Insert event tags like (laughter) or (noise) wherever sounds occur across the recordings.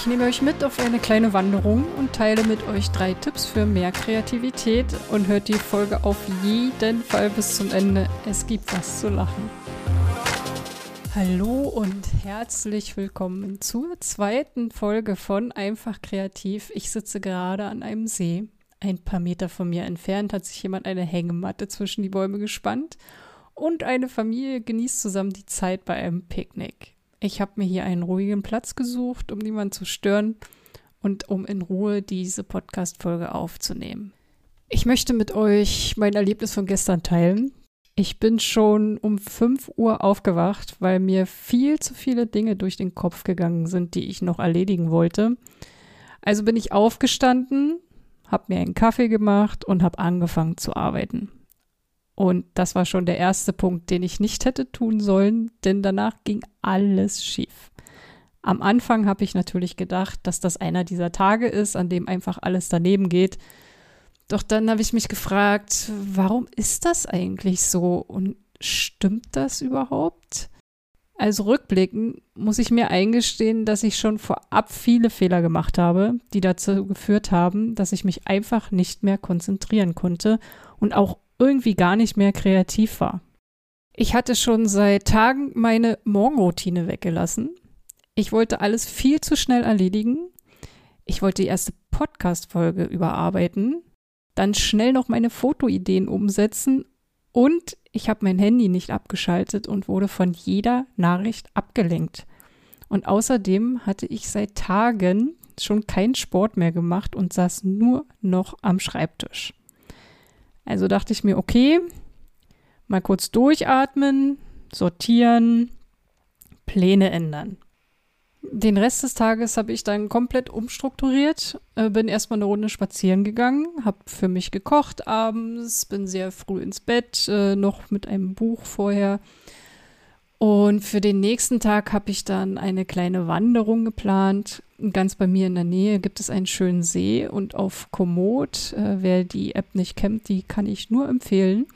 Ich nehme euch mit auf eine kleine Wanderung und teile mit euch drei Tipps für mehr Kreativität und hört die Folge auf jeden Fall bis zum Ende. Es gibt was zu lachen. Hallo und herzlich willkommen zur zweiten Folge von Einfach Kreativ. Ich sitze gerade an einem See. Ein paar Meter von mir entfernt hat sich jemand eine Hängematte zwischen die Bäume gespannt und eine Familie genießt zusammen die Zeit bei einem Picknick. Ich habe mir hier einen ruhigen Platz gesucht, um niemanden zu stören und um in Ruhe diese Podcast-Folge aufzunehmen. Ich möchte mit euch mein Erlebnis von gestern teilen. Ich bin schon um 5 Uhr aufgewacht, weil mir viel zu viele Dinge durch den Kopf gegangen sind, die ich noch erledigen wollte. Also bin ich aufgestanden, habe mir einen Kaffee gemacht und habe angefangen zu arbeiten. Und das war schon der erste Punkt, den ich nicht hätte tun sollen, denn danach ging alles schief. Am Anfang habe ich natürlich gedacht, dass das einer dieser Tage ist, an dem einfach alles daneben geht. Doch dann habe ich mich gefragt, warum ist das eigentlich so und stimmt das überhaupt? Also rückblickend muss ich mir eingestehen, dass ich schon vorab viele Fehler gemacht habe, die dazu geführt haben, dass ich mich einfach nicht mehr konzentrieren konnte und auch irgendwie gar nicht mehr kreativ war. Ich hatte schon seit Tagen meine Morgenroutine weggelassen. Ich wollte alles viel zu schnell erledigen. Ich wollte die erste Podcast-Folge überarbeiten, dann schnell noch meine Fotoideen umsetzen und ich habe mein Handy nicht abgeschaltet und wurde von jeder Nachricht abgelenkt. Und außerdem hatte ich seit Tagen schon keinen Sport mehr gemacht und saß nur noch am Schreibtisch. Also dachte ich mir, okay, mal kurz durchatmen, sortieren, Pläne ändern. Den Rest des Tages habe ich dann komplett umstrukturiert, äh, bin erstmal eine Runde spazieren gegangen, habe für mich gekocht abends, bin sehr früh ins Bett, äh, noch mit einem Buch vorher. Und für den nächsten Tag habe ich dann eine kleine Wanderung geplant Ganz bei mir in der Nähe gibt es einen schönen See und auf Komoot, äh, wer die App nicht kennt, die kann ich nur empfehlen,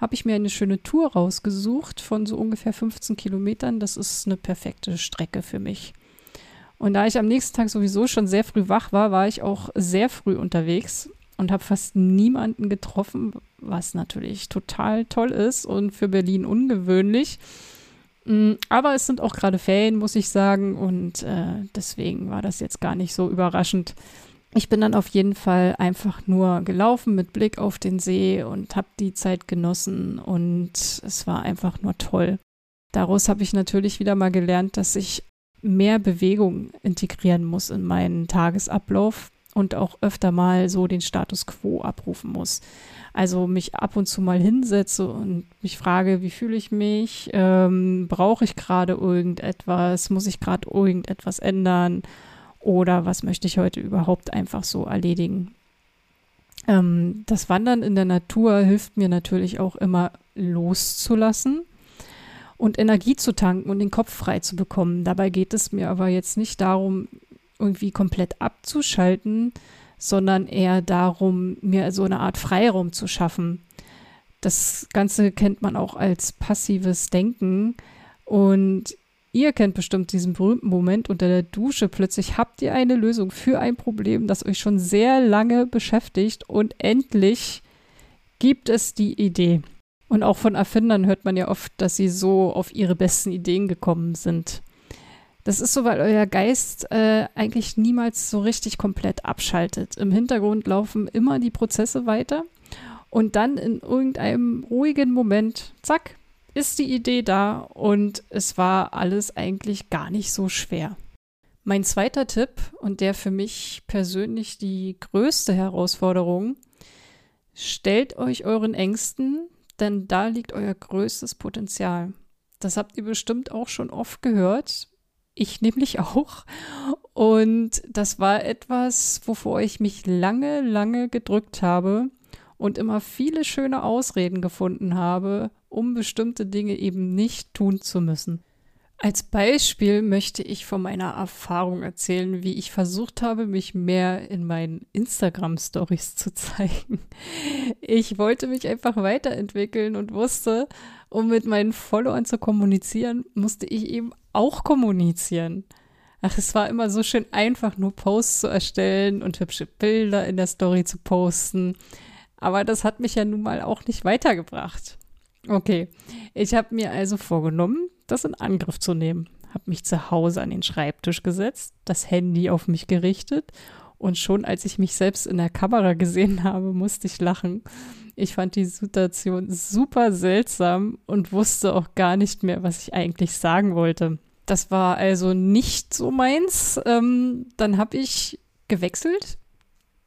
habe ich mir eine schöne Tour rausgesucht von so ungefähr 15 Kilometern. Das ist eine perfekte Strecke für mich. Und da ich am nächsten Tag sowieso schon sehr früh wach war, war ich auch sehr früh unterwegs und habe fast niemanden getroffen, was natürlich total toll ist und für Berlin ungewöhnlich. Mm, aber es sind auch gerade Ferien, muss ich sagen. Und äh, deswegen war das jetzt gar nicht so überraschend. Ich bin dann auf jeden Fall einfach nur gelaufen mit Blick auf den See und habe die Zeit genossen. Und es war einfach nur toll. Daraus habe ich natürlich wieder mal gelernt, dass ich mehr Bewegung integrieren muss in meinen Tagesablauf und auch öfter mal so den Status quo abrufen muss. Also mich ab und zu mal hinsetze und mich frage, wie fühle ich mich? Ähm, Brauche ich gerade irgendetwas? Muss ich gerade irgendetwas ändern? Oder was möchte ich heute überhaupt einfach so erledigen? Ähm, das Wandern in der Natur hilft mir natürlich auch immer loszulassen und Energie zu tanken und den Kopf frei zu bekommen. Dabei geht es mir aber jetzt nicht darum, irgendwie komplett abzuschalten, sondern eher darum, mir so eine Art Freiraum zu schaffen. Das Ganze kennt man auch als passives Denken. Und ihr kennt bestimmt diesen berühmten Moment unter der Dusche. Plötzlich habt ihr eine Lösung für ein Problem, das euch schon sehr lange beschäftigt. Und endlich gibt es die Idee. Und auch von Erfindern hört man ja oft, dass sie so auf ihre besten Ideen gekommen sind. Das ist so, weil euer Geist äh, eigentlich niemals so richtig komplett abschaltet. Im Hintergrund laufen immer die Prozesse weiter und dann in irgendeinem ruhigen Moment, zack, ist die Idee da und es war alles eigentlich gar nicht so schwer. Mein zweiter Tipp und der für mich persönlich die größte Herausforderung, stellt euch euren Ängsten, denn da liegt euer größtes Potenzial. Das habt ihr bestimmt auch schon oft gehört, ich nämlich (laughs) auch. Und das war etwas, wovor ich mich lange, lange gedrückt habe und immer viele schöne Ausreden gefunden habe, um bestimmte Dinge eben nicht tun zu müssen. Als Beispiel möchte ich von meiner Erfahrung erzählen, wie ich versucht habe, mich mehr in meinen Instagram-Stories zu zeigen. Ich wollte mich einfach weiterentwickeln und wusste, um mit meinen Followern zu kommunizieren, musste ich eben auch kommunizieren. Ach, es war immer so schön einfach, nur Posts zu erstellen und hübsche Bilder in der Story zu posten. Aber das hat mich ja nun mal auch nicht weitergebracht. Okay, ich habe mir also vorgenommen, das in Angriff zu nehmen. Habe mich zu Hause an den Schreibtisch gesetzt, das Handy auf mich gerichtet und schon als ich mich selbst in der Kamera gesehen habe, musste ich lachen. Ich fand die Situation super seltsam und wusste auch gar nicht mehr, was ich eigentlich sagen wollte. Das war also nicht so meins. Ähm, dann habe ich gewechselt,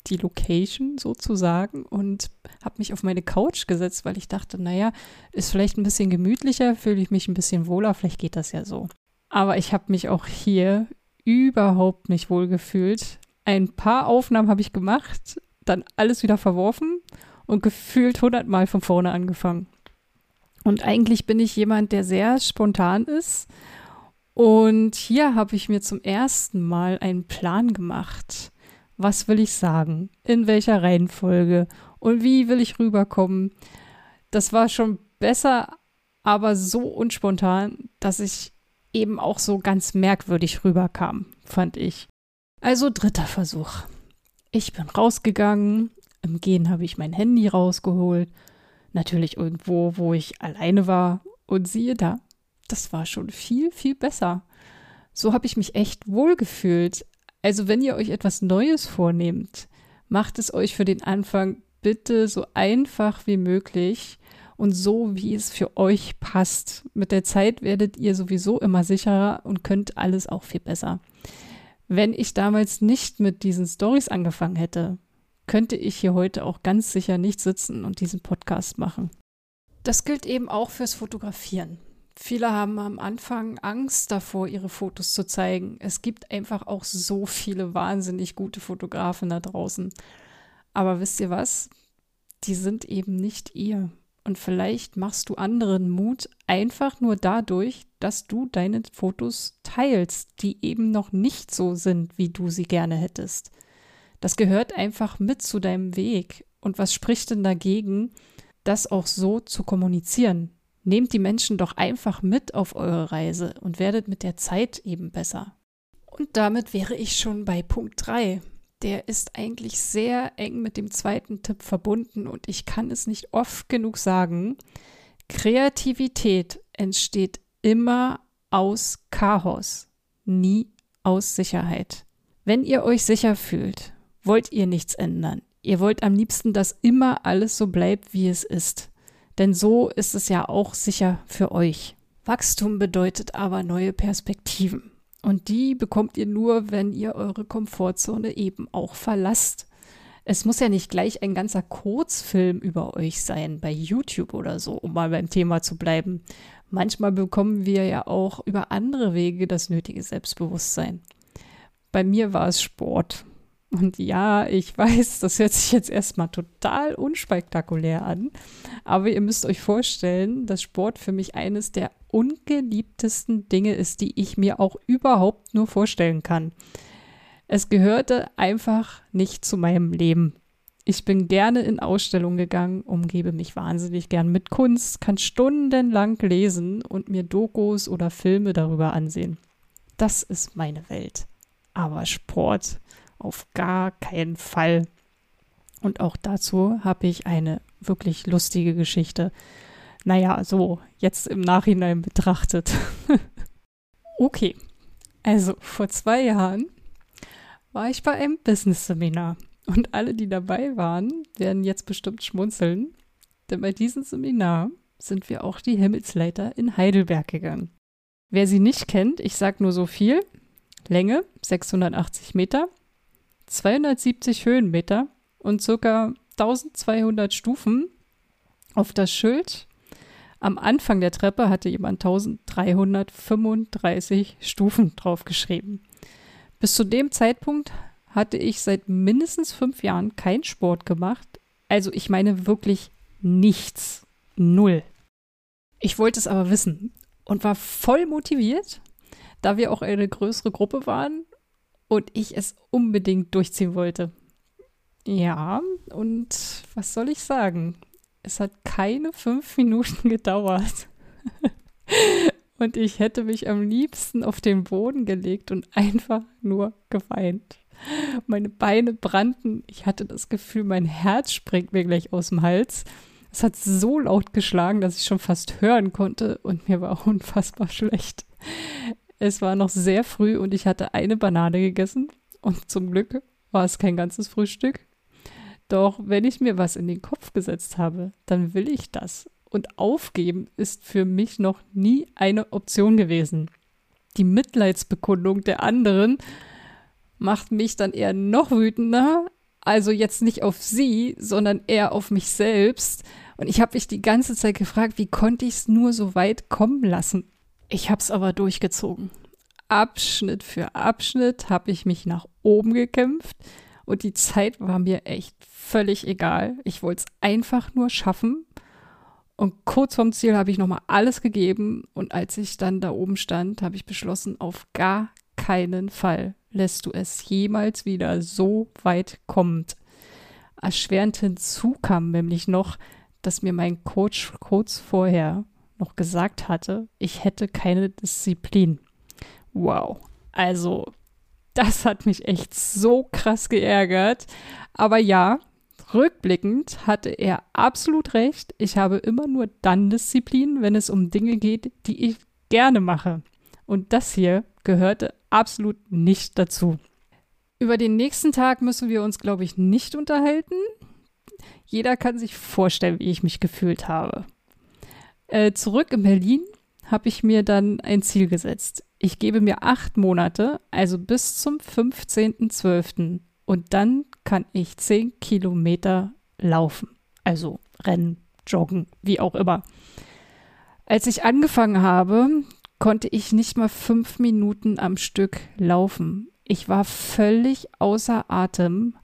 die Location sozusagen, und habe mich auf meine Couch gesetzt, weil ich dachte, naja, ist vielleicht ein bisschen gemütlicher, fühle ich mich ein bisschen wohler, vielleicht geht das ja so. Aber ich habe mich auch hier überhaupt nicht wohl gefühlt. Ein paar Aufnahmen habe ich gemacht, dann alles wieder verworfen und gefühlt hundertmal von vorne angefangen. Und eigentlich bin ich jemand, der sehr spontan ist. Und hier habe ich mir zum ersten Mal einen Plan gemacht. Was will ich sagen? In welcher Reihenfolge? Und wie will ich rüberkommen? Das war schon besser, aber so unspontan, dass ich eben auch so ganz merkwürdig rüberkam, fand ich. Also dritter Versuch. Ich bin rausgegangen, im Gehen habe ich mein Handy rausgeholt. Natürlich irgendwo, wo ich alleine war. Und siehe da, das war schon viel, viel besser. So habe ich mich echt wohlgefühlt. Also wenn ihr euch etwas Neues vornehmt, macht es euch für den Anfang bitte so einfach wie möglich und so, wie es für euch passt. Mit der Zeit werdet ihr sowieso immer sicherer und könnt alles auch viel besser. Wenn ich damals nicht mit diesen Stories angefangen hätte, könnte ich hier heute auch ganz sicher nicht sitzen und diesen Podcast machen. Das gilt eben auch fürs Fotografieren. Viele haben am Anfang Angst davor, ihre Fotos zu zeigen. Es gibt einfach auch so viele wahnsinnig gute Fotografen da draußen. Aber wisst ihr was? Die sind eben nicht ihr. Und vielleicht machst du anderen Mut einfach nur dadurch, dass du deine Fotos teilst, die eben noch nicht so sind, wie du sie gerne hättest. Das gehört einfach mit zu deinem Weg. Und was spricht denn dagegen, das auch so zu kommunizieren? Nehmt die Menschen doch einfach mit auf eure Reise und werdet mit der Zeit eben besser. Und damit wäre ich schon bei Punkt 3. Der ist eigentlich sehr eng mit dem zweiten Tipp verbunden und ich kann es nicht oft genug sagen. Kreativität entsteht immer aus Chaos, nie aus Sicherheit. Wenn ihr euch sicher fühlt, wollt ihr nichts ändern. Ihr wollt am liebsten, dass immer alles so bleibt, wie es ist. Denn so ist es ja auch sicher für euch. Wachstum bedeutet aber neue Perspektiven. Und die bekommt ihr nur, wenn ihr eure Komfortzone eben auch verlasst. Es muss ja nicht gleich ein ganzer Kurzfilm über euch sein, bei YouTube oder so, um mal beim Thema zu bleiben. Manchmal bekommen wir ja auch über andere Wege das nötige Selbstbewusstsein. Bei mir war es Sport. Und ja, ich weiß, das hört sich jetzt erstmal total unspektakulär an, aber ihr müsst euch vorstellen, dass Sport für mich eines der ungeliebtesten Dinge ist, die ich mir auch überhaupt nur vorstellen kann. Es gehörte einfach nicht zu meinem Leben. Ich bin gerne in Ausstellungen gegangen, umgebe mich wahnsinnig gern mit Kunst, kann stundenlang lesen und mir Dokus oder Filme darüber ansehen. Das ist meine Welt. Aber Sport auf gar keinen Fall. Und auch dazu habe ich eine wirklich lustige Geschichte. Naja, so jetzt im Nachhinein betrachtet. (laughs) okay, also vor zwei Jahren war ich bei einem Business-Seminar. Und alle, die dabei waren, werden jetzt bestimmt schmunzeln, denn bei diesem Seminar sind wir auch die Himmelsleiter in Heidelberg gegangen. Wer sie nicht kennt, ich sage nur so viel. Länge 680 Meter, 270 Höhenmeter und ca. 1200 Stufen. Auf das Schild am Anfang der Treppe hatte jemand 1335 Stufen draufgeschrieben. Bis zu dem Zeitpunkt hatte ich seit mindestens fünf Jahren keinen Sport gemacht. Also ich meine wirklich nichts. Null. Ich wollte es aber wissen und war voll motiviert, da wir auch eine größere Gruppe waren und ich es unbedingt durchziehen wollte. Ja, und was soll ich sagen? Es hat keine fünf Minuten (laughs) gedauert. (laughs) Und ich hätte mich am liebsten auf den Boden gelegt und einfach nur geweint. Meine Beine brannten. Ich hatte das Gefühl, mein Herz springt mir gleich aus dem Hals. Es hat so laut geschlagen, dass ich schon fast hören konnte und mir war (laughs) unfassbar schlecht. Es war noch sehr früh und ich hatte eine Banane gegessen und zum Glück war es kein ganzes Frühstück. Doch wenn ich mir was in den Kopf gesetzt habe, dann will ich das. Und aufgeben ist für mich noch nie eine Option gewesen. Die Mitleidsbekundung der anderen macht mich dann eher noch wütender. Also jetzt nicht auf sie, sondern eher auf mich selbst. Und ich habe mich die ganze Zeit gefragt, wie konnte ich es nur so weit kommen lassen? Ich habe es aber durchgezogen. Abschnitt für Abschnitt habe ich mich nach oben gekämpft und die Zeit war mir echt völlig egal. Ich wollte es einfach nur schaffen. Und kurz vorm Ziel habe ich nochmal alles gegeben und als ich dann da oben stand, habe ich beschlossen, auf gar keinen Fall lässt du es jemals wieder so weit kommt. Erschwerend hinzu kam nämlich noch, dass mir mein Coach kurz vorher noch gesagt hatte, ich hätte keine Disziplin. Wow. Also, das hat mich echt so krass geärgert. Aber ja, rückblickend hatte er absolut recht. Ich habe immer nur dann Disziplin, wenn es um Dinge geht, die ich gerne mache. Und das hier gehörte absolut nicht dazu. Über den nächsten Tag müssen wir uns, glaube ich, nicht unterhalten. Jeder kann sich vorstellen, wie ich mich gefühlt habe. Äh, zurück in Berlin habe ich mir dann ein Ziel gesetzt. Ich gebe mir acht Monate, also bis zum 15.12. Und dann kann ich zehn Kilometer laufen. Also rennen, joggen, wie auch immer. Als ich angefangen habe, konnte ich nicht mal fünf Minuten am Stück laufen. Ich war völlig außer Atem,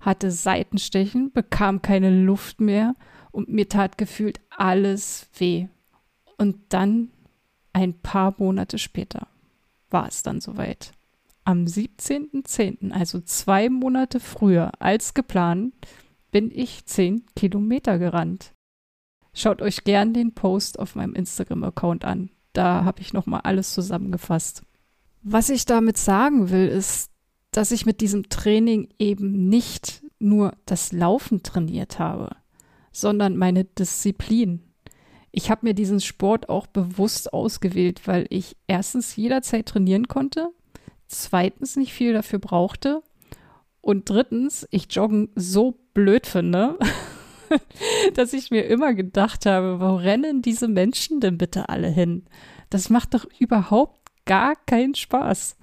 hatte Seitenstechen, bekam keine Luft mehr und mir tat gefühlt alles weh. Und dann, ein paar Monate später, war es dann soweit. Am 17.10., also zwei Monate früher als geplant, bin ich zehn Kilometer gerannt. Schaut euch gern den Post auf meinem Instagram-Account an. Da habe ich nochmal alles zusammengefasst. Was ich damit sagen will, ist, dass ich mit diesem Training eben nicht nur das Laufen trainiert habe, sondern meine Disziplin. Ich habe mir diesen Sport auch bewusst ausgewählt, weil ich erstens jederzeit trainieren konnte, zweitens nicht viel dafür brauchte und drittens ich Joggen so blöd finde, (laughs) dass ich mir immer gedacht habe, wo rennen diese Menschen denn bitte alle hin? Das macht doch überhaupt gar keinen Spaß.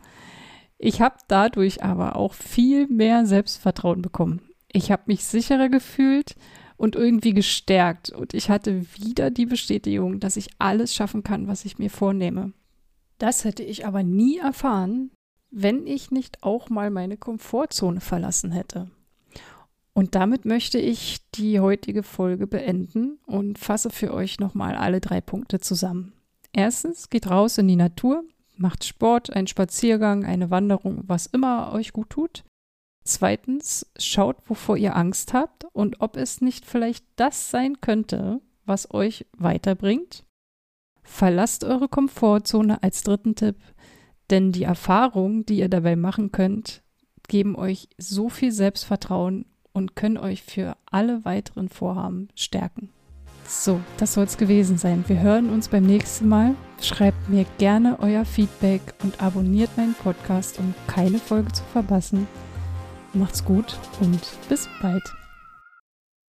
Ich habe dadurch aber auch viel mehr Selbstvertrauen bekommen. Ich habe mich sicherer gefühlt und irgendwie gestärkt und ich hatte wieder die Bestätigung, dass ich alles schaffen kann, was ich mir vornehme. Das hätte ich aber nie erfahren, wenn ich nicht auch mal meine Komfortzone verlassen hätte. Und damit möchte ich die heutige Folge beenden und fasse für euch nochmal alle drei Punkte zusammen. Erstens, geht raus in die Natur, macht Sport, einen Spaziergang, eine Wanderung, was immer euch gut tut. Zweitens, schaut, wovor ihr Angst habt und ob es nicht vielleicht das sein könnte, was euch weiterbringt. Verlasst eure Komfortzone als dritten Tipp, denn die Erfahrungen, die ihr dabei machen könnt, geben euch so viel Selbstvertrauen und können euch für alle weiteren Vorhaben stärken. So, das soll es gewesen sein. Wir hören uns beim nächsten Mal. Schreibt mir gerne euer Feedback und abonniert meinen Podcast, um keine Folge zu verpassen. Macht's gut und bis bald.